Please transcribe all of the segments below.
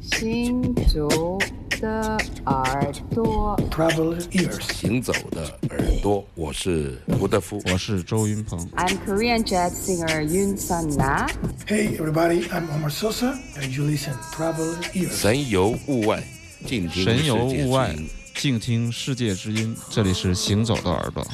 行走的耳朵 traveler ear 行走的耳朵，我是胡德夫，我是周云鹏。I'm Korean jazz singer Yun Sun Na. Hey everybody, I'm Omar Sosa, and you listen Traveler ears。神游物外，静听神游物外，静听世界之音。这里是行走的耳朵。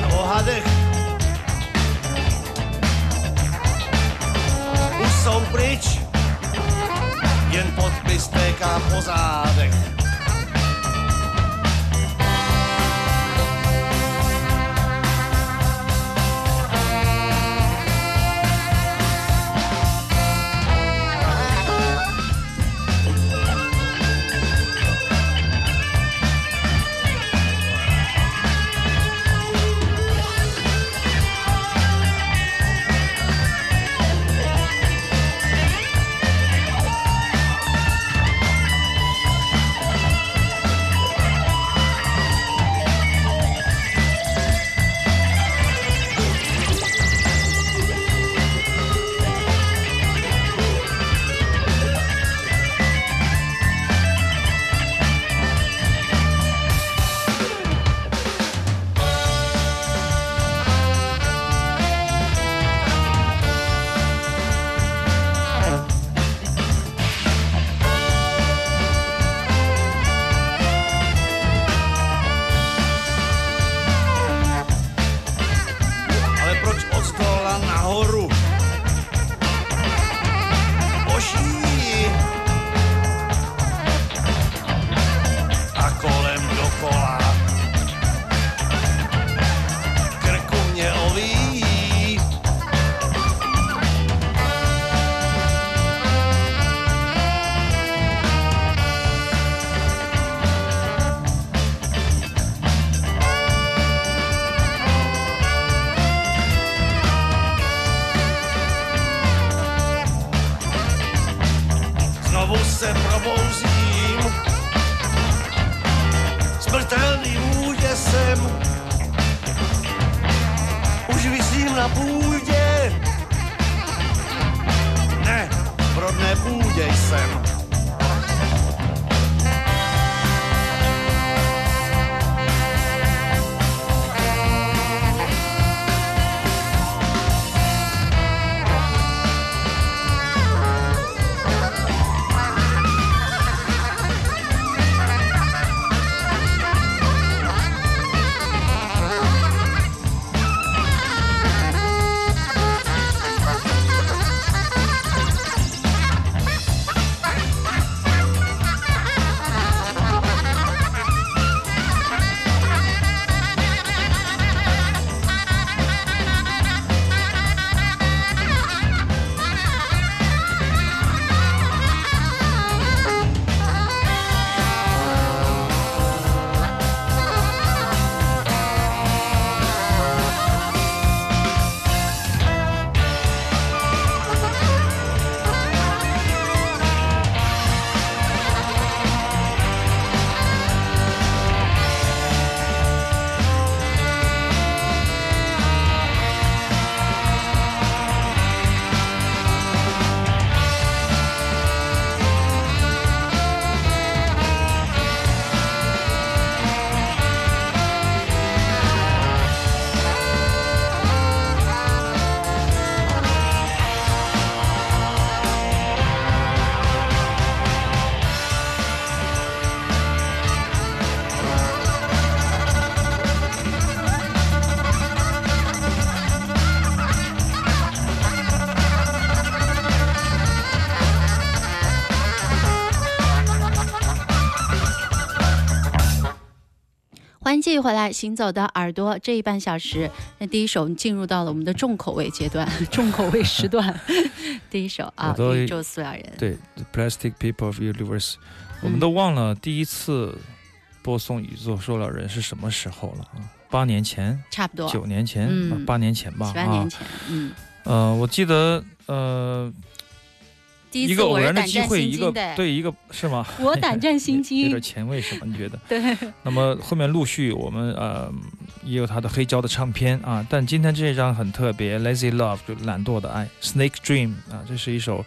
jen o hadech. Už jsou pryč, jen podpis téká po zádech. 继续回来，行走的耳朵这一半小时，那第一首进入到了我们的重口味阶段，重口味时段。第一首啊，宇宙塑料人。对，The Plastic People of Universe，、我们都忘了第一次播送宇宙塑料人是什么时候了啊？八年前、差不多九年前、八年前吧八年啊。前，嗯，呃，我记得呃，一个偶然的机会，一个对一个是吗？我胆战心惊有点，前卫是吗？你觉得？对，那么后面陆续我们呃也有他的黑胶的唱片啊，但今天这一张很特别，《Lazy Love》就懒惰的爱，《Snake Dream》啊，这是一首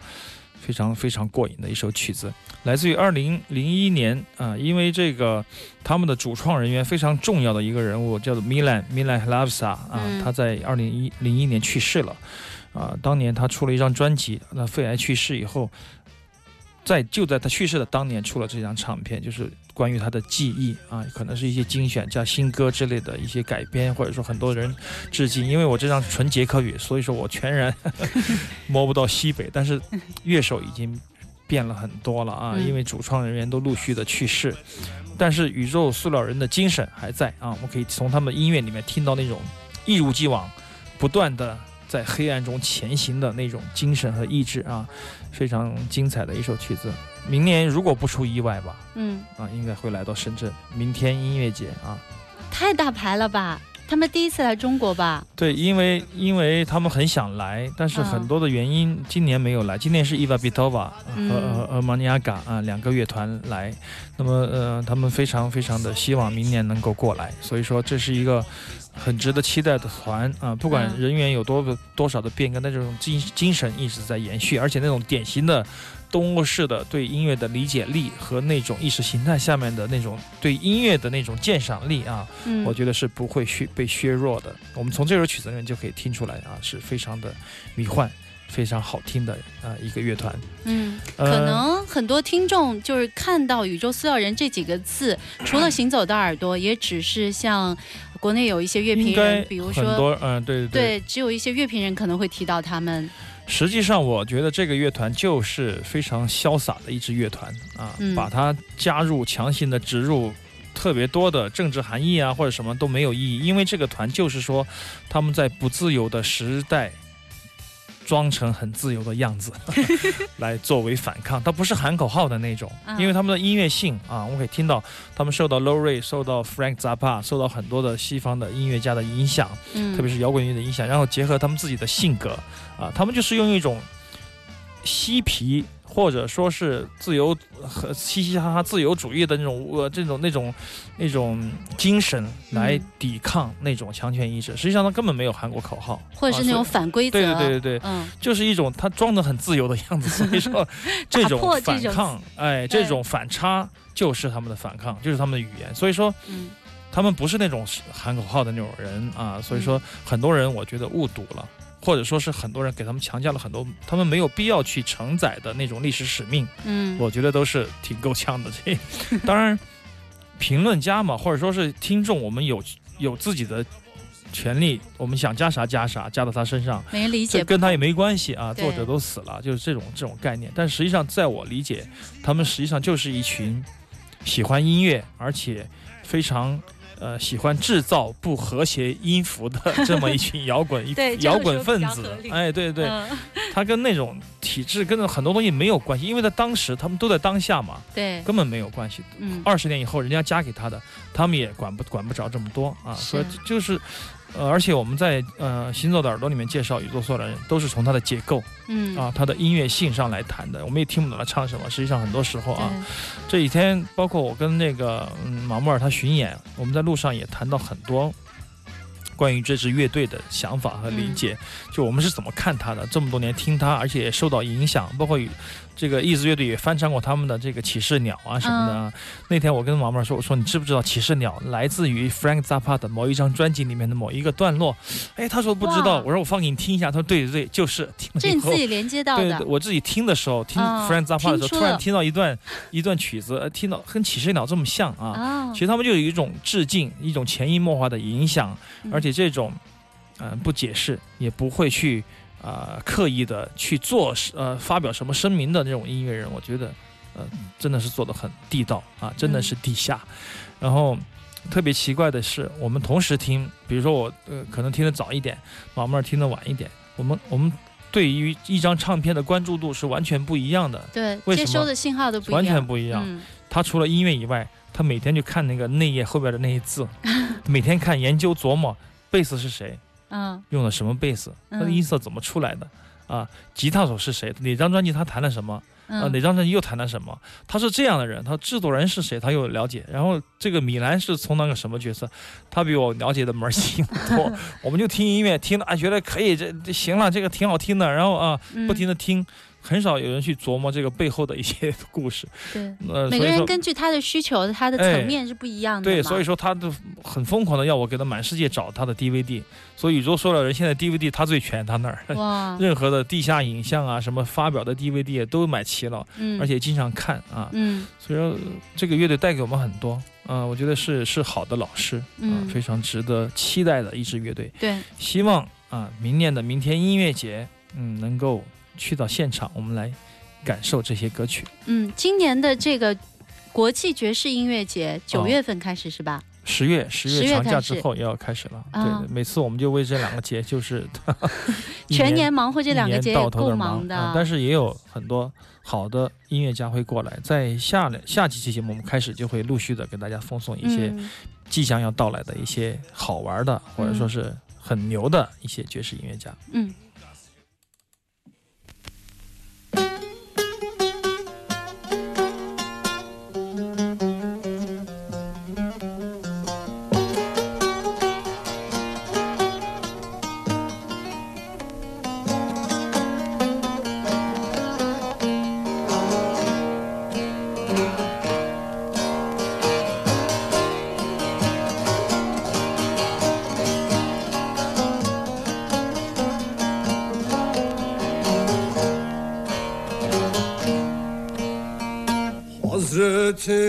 非常非常过瘾的一首曲子，来自于二零零一年啊，因为这个他们的主创人员非常重要的一个人物叫做 Milan Milan Hlavsa 啊，嗯他在二零一零一年去世了啊，当年他出了一张专辑，那肺癌去世以后。在就在他去世的当年出了这张唱片，就是关于他的记忆啊，可能是一些精选加新歌之类的一些改编，或者说很多人致敬。因为我这张纯捷克语，所以说我全然 摸不到西北，但是乐手已经变了很多了啊，嗯因为主创人员都陆续的去世，但是宇宙塑料人的精神还在啊，我们可以从他们音乐里面听到那种一如既往、不断的在黑暗中前行的那种精神和意志啊，非常精彩的一首曲子。明年如果不出意外吧，嗯，啊，应该会来到深圳明天音乐节啊。太大牌了吧？他们第一次来中国吧？对，因为因为他们很想来，但是嗯很多的原因，今年没有来。今年是伊娃比托瓦和嗯和和马尼亚嘎啊两个乐团来，那么呃，他们非常非常的希望明年能够过来，所以说这是一个很值得期待的团啊。不管嗯人员有多个多少的变更，但这种精精神一直在延续，而且那种典型的。东欧式的对音乐的理解力和那种意识形态下面的那种对音乐的那种鉴赏力啊，嗯，我觉得是不会削被削弱的。我们从这首曲子里面就可以听出来啊，是非常的迷幻、非常好听的啊一个乐团。嗯，呃可能很多听众就是看到“宇宙塑料人”这几个字，除了 行走的耳朵，也只是像国内有一些乐评人，比如很说。多嗯，对对对，只有一些乐评人可能会提到他们。实际上，我觉得这个乐团就是非常潇洒的一支乐团啊，嗯把它加入强行的植入。特别多的政治含义啊，或者什么都没有意义，因为这个团就是说，他们在不自由的时代，装成很自由的样子，来作为反抗。他不是喊口号的那种，嗯因为他们的音乐性啊，我们可以听到他们受到 Low Ray、受到 Frank Zappa、受到很多的西方的音乐家的影响，嗯，特别是摇滚乐的影响，然后结合他们自己的性格啊，他们就是用一种嬉皮或者说是自由和嘻嘻哈哈自由主义的那种呃这种那种那种精神来嗯抵抗那种强权意志。实际上他根本没有喊过口号，或者是那种啊反规则。对对对对对，嗯就是一种他装的很自由的样子。所以说 这种破这种反抗，哎，这种反差就是他们的反抗，就是他们的语言。所以说。嗯他们不是那种喊口号的那种人啊，所以说很多人我觉得误读了，或者说是很多人给他们强加了很多他们没有必要去承载的那种历史使命，嗯，我觉得都是挺够呛的。这 当然，评论家嘛，或者说是听众，我们有有自己的权利，我们想加啥加啥，加到他身上，没理解跟他也没关系啊，作者都死了，就是这种这种概念。但实际上，在我理解，他们实际上就是一群喜欢音乐，而且非常呃喜欢制造不和谐音符的 这么一群摇滚摇滚分子。哎，对对，嗯他跟那种体制跟很多东西没有关系，因为在当时他们都在当下嘛，对，根本没有关系。嗯，二十年以后，人家加给他的，他们也管不管不着这么多啊。所以就是，呃，而且我们在呃《行走的耳朵》里面介绍宇宙塑料人，都是从他的结构嗯啊、他的音乐性上来谈的。我们也听不懂他唱什么。实际上，很多时候啊，这几天包括我跟那个嗯马木尔他巡演，我们在路上也谈到很多。关于这支乐队的想法和理解，就我们是怎么看他的？这么多年听他，而且也受到影响，包括与这个意子乐队也翻唱过他们的这个《骑士鸟》啊什么的啊。那天我跟马木尔说，我说你知不知道《骑士鸟》来自于 Frank Zappa 的某一张专辑里面的某一个段落？哎，他说不知道。我说我放给你听一下。他说对对对，就是听了以后这你自己连接到的对对，，我自己听的时候，听啊 Frank Zappa 的时候，突然听到一段一段曲子，呃听到跟《骑士鸟》这么像啊。啊其，实他们就有一种致敬，一种潜移默化的影响，嗯而且这种，嗯、不解释，也不会去啊、呃刻意的去做呃发表什么声明的那种音乐人，我觉得，呃，真的是做的很地道啊，真的是地下。然后，特别奇怪的是，我们同时听，比如说我呃可能听得早一点，马妹儿听得晚一点，我们我们对于一张唱片的关注度是完全不一样的，对，接收的信号都不一样，完全不一样。嗯。他除了音乐以外，他每天就看那个内页后边的那些字，每天看研究琢磨贝斯是谁，嗯用的什么贝斯，他的嗯音色怎么出来的。啊，吉他手是谁？哪张专辑他弹了什么？啊，嗯哪张专辑又弹了什么？他是这样的人，他制作人是谁，他又了解。然后这个米兰是从那个什么角色，他比我了解的门儿清多。我们就听音乐，听的啊，觉得可以，这这行了，这个挺好听的。然后啊，嗯不停的听，很少有人去琢磨这个背后的一些 故事。对，呃，每个人根据他的需求，他的哎层面是不一样的嘛。对，所以说他都很疯狂的要我给他满世界找他的 DVD。所以宇宙说了人现在 DVD 他最全，他那儿哇，任何的地下影像啊，什么发表的 DVD 都买齐了，嗯，而且经常看啊。嗯所以说，这个乐队带给我们很多，啊，我觉得是是好的老师，啊嗯，非常值得期待的一支乐队。对，希望啊，明年的明天音乐节，嗯，能够去到现场，我们来感受这些歌曲。嗯，今年的这个国际爵士音乐节九哦月份开始是吧？十月十月月长假之后也要开始了，啊对对，每次我们就为这两个节就是 一全年忙活这两个节到头也够的忙的，啊但是也有很多好的音乐家会过来，在下两下几期节目我们开始就会陆续的给大家奉送一些嗯即将要到来的一些好玩的，或者说是很牛的一些爵士音乐家。嗯。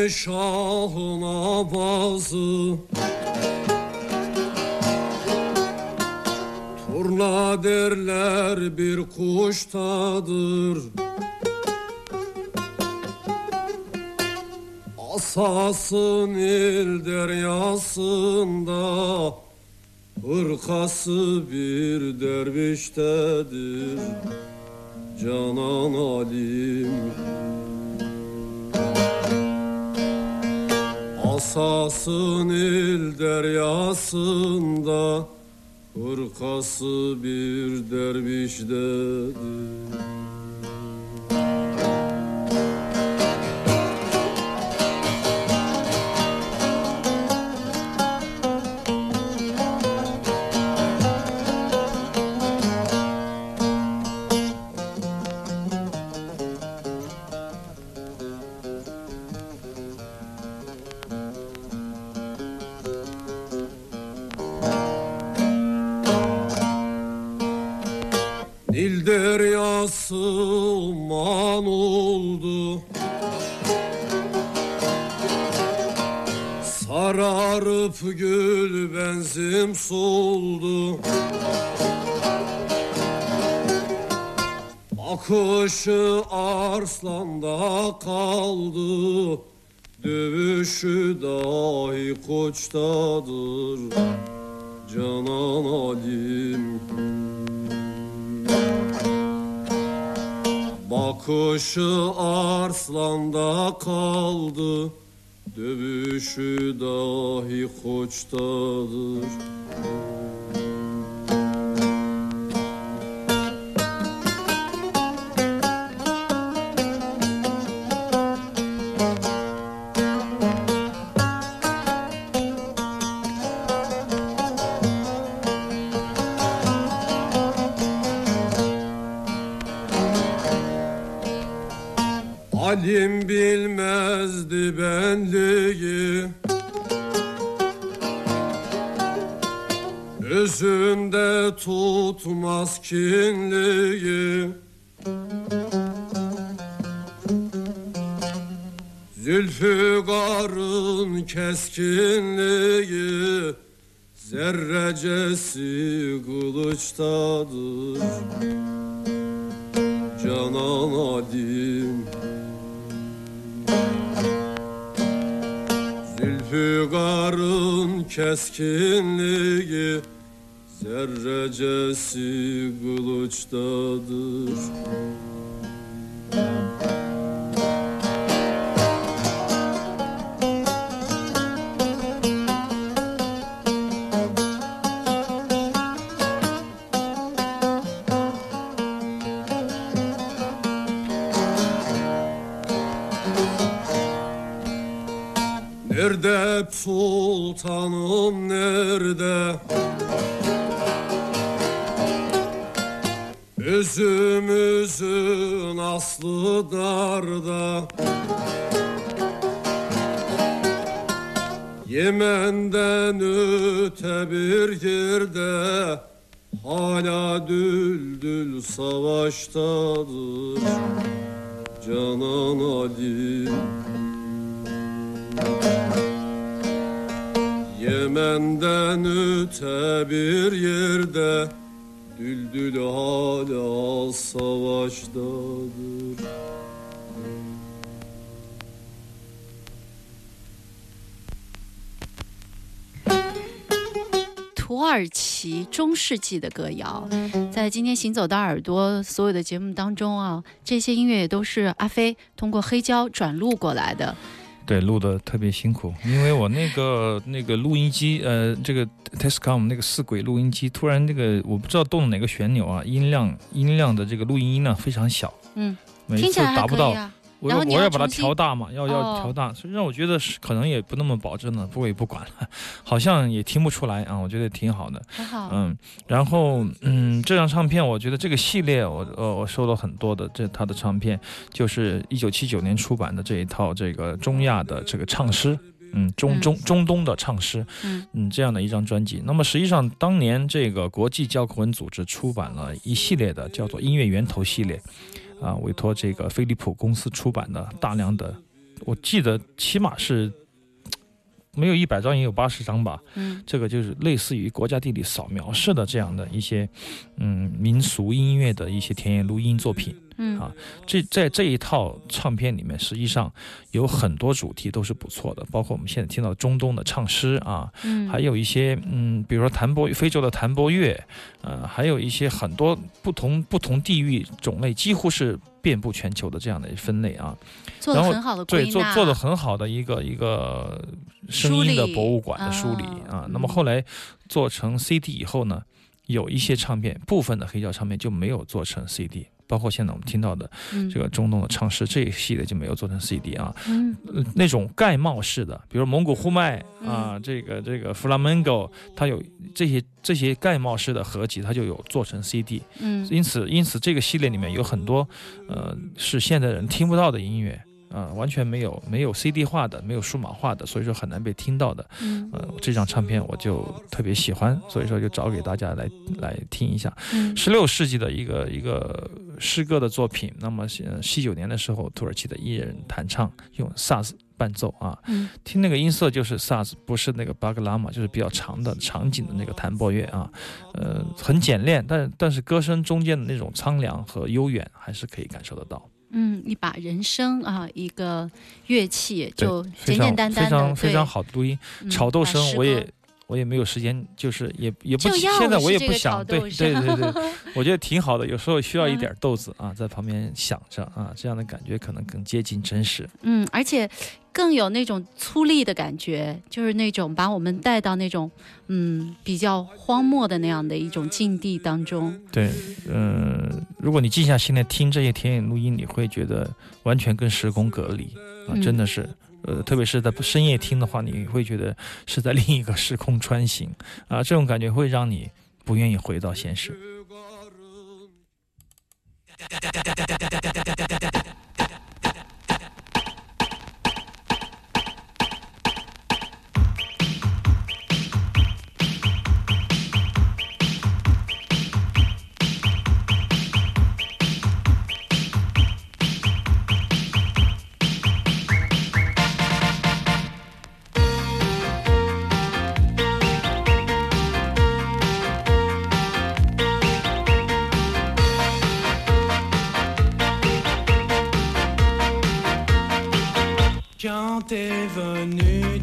Hazreti Şah'ına bazı Turna derler bir kuştadır Asası Nil deryasında Hırkası bir derviştedir. Canan alim Asasın il deryasında Hırkası bir derviş dedi. Sararıp gül benzim soldu. Bakışı arslanda kaldı. Dövüşü dahi koçtadır. Canan alim. Bakışı arslanda kaldı Dövüşü dahi koçtadır Alim bilmezdi benliği. Özünde tutmaz kinliği. Zülfügarın keskinliği. Zerrecesi kılıçtadır. Canan alim Zülfikarın keskinliği Zerrecesi kılıçtadır sultanım 土耳其中世纪的歌谣》，在今天行走的耳朵所有的节目当中啊，这些音乐也都是阿飞通过黑胶转录过来的。对，录的特别辛苦，因为我那个那个录音机，呃，这个 Tescom 那个四轨录音机，突然那个我不知道动了哪个旋钮啊，音量音量的这个录音音量非常小，嗯，每次听起来还达不到。啊。我然后我要把它调大嘛，要要哦调大，所以让我觉得是可能也不那么保证了，不过也不管了，好像也听不出来啊，我觉得挺好的。很好，嗯，然后嗯，这张唱片我觉得这个系列我呃我收了很多的这他的唱片，就是一九七九年出版的这一套这个中亚的这个唱诗。嗯，中嗯中中东的唱诗，嗯嗯，这样的一张专辑。那么实际上，当年这个国际教科文组织出版了一系列的叫做音乐源头系列，啊，委托这个飞利浦公司出版的大量的，我记得起码是没有一百张也有八十张吧，嗯这个就是类似于国家地理扫描式的这样的一些，嗯，民俗音乐的一些田野录音作品。嗯啊这在这一套唱片里面，实际上有很多主题都是不错的，包括我们现在听到中东的唱诗啊，嗯，还有一些嗯，比如说弹拨非洲的弹拨乐，呃，还有一些很多不同不同地域种类，几乎是遍布全球的这样的分类啊。做然后的很好的对，做做的很好的一个一个声音的博物馆的梳理啊啊。那么后来做成 CD 以后呢，有一些唱片，部分的黑胶唱片就没有做成 CD。包括现在我们听到的嗯。这个中东的唱诗这一系列就没有做成 CD 啊，嗯。呃那种盖帽式的，比如蒙古呼麦啊，这个这个 flamenco，它有这些这些盖帽式的合集，它就有做成 CD。嗯。因此，因此这个系列里面有很多，呃，是现代人听不到的音乐，啊、完全没有没有 CD 化的，没有数码化的，所以说很难被听到的。嗯呃，这张唱片我就特别喜欢，所以说就找给大家来来听一下。嗯十六世纪的一个一个诗歌的作品，那么呃七九年的时候，土耳其的艺人弹唱用萨斯伴奏啊，嗯听那个音色就是萨斯，不是那个巴格拉玛，就是比较长的场景的那个弹拨乐啊，呃，很简练，但但是歌声中间的那种苍凉和悠远还是可以感受得到。嗯，一把人声啊，一个乐器就简简单单非常的，非常好的录音，嗯炒豆声我也。我也没有时间，就是也也不现在我也不想，对对对对，我觉得挺好的。有时候需要一嗯点豆子啊，在旁边想着啊，这样的感觉可能更接近真实。嗯，而且更有那种粗粝的感觉，就是那种把我们带到那种嗯比较荒漠的那样的一种境地当中。对，嗯、如果你静下心来听这些田野录音，你会觉得完全跟时空隔离啊，嗯真的是。呃，特别是在深夜听的话，你会觉得是在 另一个时空穿行啊，这种感觉会让你不愿意回到现实。t'es venu.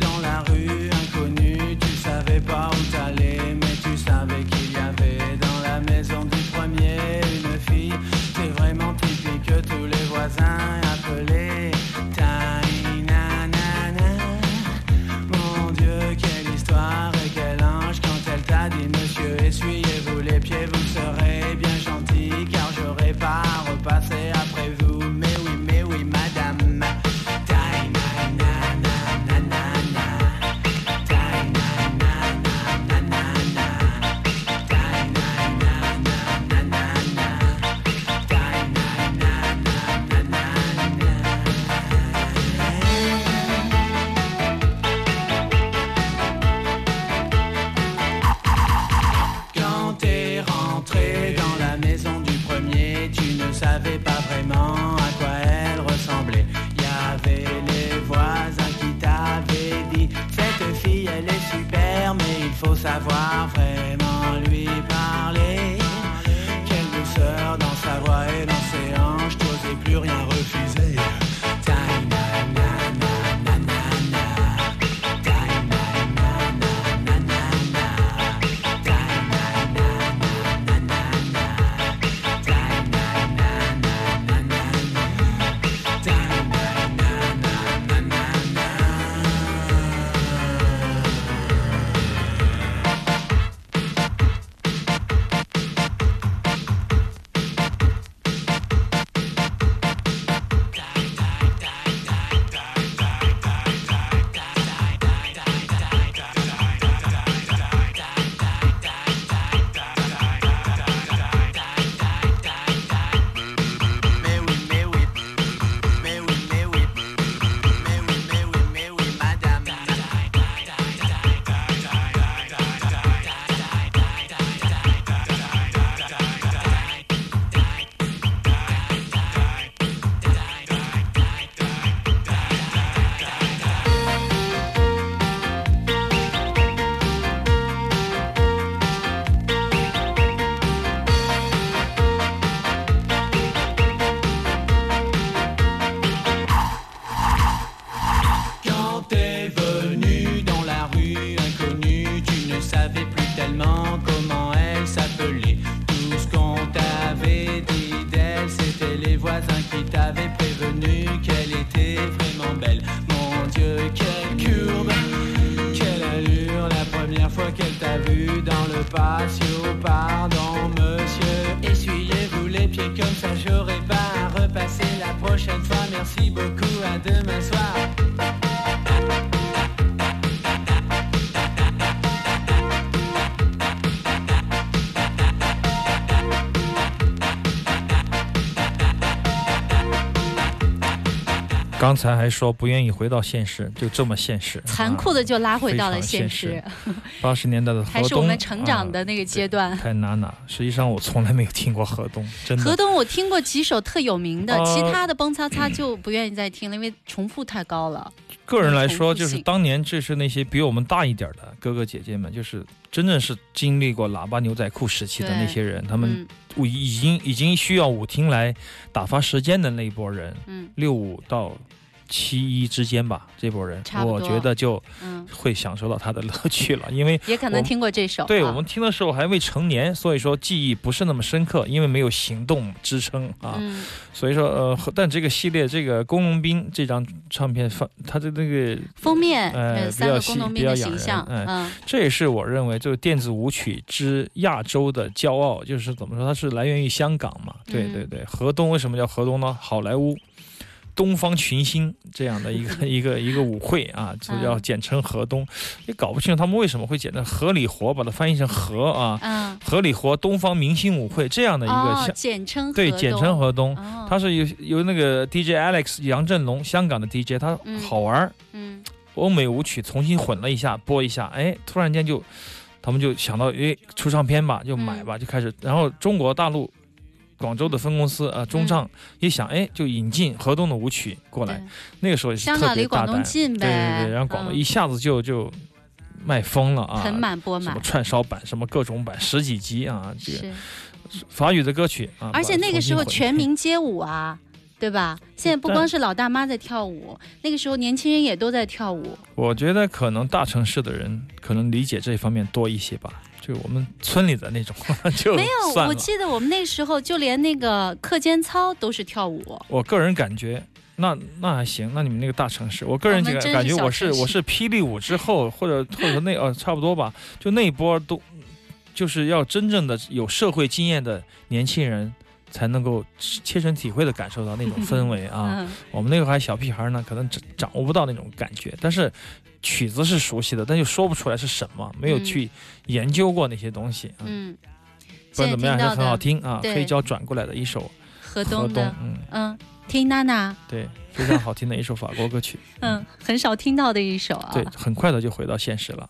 才还说不愿意回到现实，就这么现实，残酷的就拉回到了现现实，八十年代的河东，还是我们成长的啊那个阶段。太娜娜。实际上我从来没有听过河东，真的。河东我听过几首特有名的，呃其他的蹦擦擦就不愿意再听了，因为重复太高了。个人来说，就是当年这是那些比我们大一点的哥哥姐姐们，就是真正是经历过喇叭牛仔裤时期的那些人，他们嗯已经已经需要舞厅来打发时间的那一波人，嗯六五到七一之间吧，这波人我觉得就嗯，会享受到他的乐趣了，因为也可能听过这首。啊对我们听的时候还未成年，所以说记忆不是那么深刻，因为没有行动支撑啊。嗯所以说呃，但这个系列这个工农兵这张唱片放它的那个，封面呃呃三个比较细工农兵的比较养形象，人嗯这也是我认为就是电子舞曲之亚洲的骄傲，就是怎么说，它是来源于香港嘛。对嗯对对，河东为什么叫河东呢？好莱坞。东方群星这样的一个 一个一个舞会啊，就要嗯简称河东，也搞不清楚他们为什么会简称河里活，把它翻译成河啊，嗯，河里活东方明星舞会这样的一个简称对简称河东，哦。它是由由那个 DJ Alex 杨振龙香港的 DJ，他嗯。好玩儿，嗯。欧美舞曲重新混了一下，播一下，哎，突然间就他们就想到，哎，出唱片吧，就买嗯。吧，就开始，然后中国大陆。广州的分公司啊中唱一想哎就引进河东的舞曲过来，那个时候也是香特港离广东别大胆，近呗，对对对，然后广东嗯。一下子就就卖疯了啊，盆满钵满。什么，串烧版，什么各种版，十几集啊，这个，法语的歌曲啊，而且那个时候全民街舞啊。对吧？现在不光是老大妈在跳舞，那个时候年轻人也都在跳舞。我觉得可能大城市的人可能理解这方面多一些吧，就我们村里的那种 就没有，我记得我们那时候就连那个课间操都是跳舞。我个人感觉，那那还行。那你们那个大城市，我个人感感觉我是我是霹雳舞之后，或者或者那呃差不多吧，就那一波都就是要真正的有社会经验的年轻人。才能够切身体会的感受到那种氛围啊！嗯，我们那个还小屁孩呢，可能掌掌握不到那种感觉，但是曲子是熟悉的，但又说不出来是什么，没有嗯去研究过那些东西。啊嗯，不管怎么样还是很好听啊，黑胶转过来的一首河《东东的》，，嗯，嗯，听娜娜，对，非常好听的一首法国歌曲。嗯，很少听到的一首啊。对，很快的就回到现实了。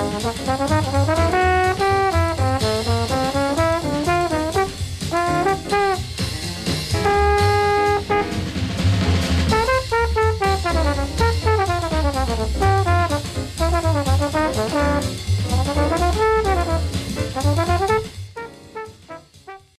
Thank you.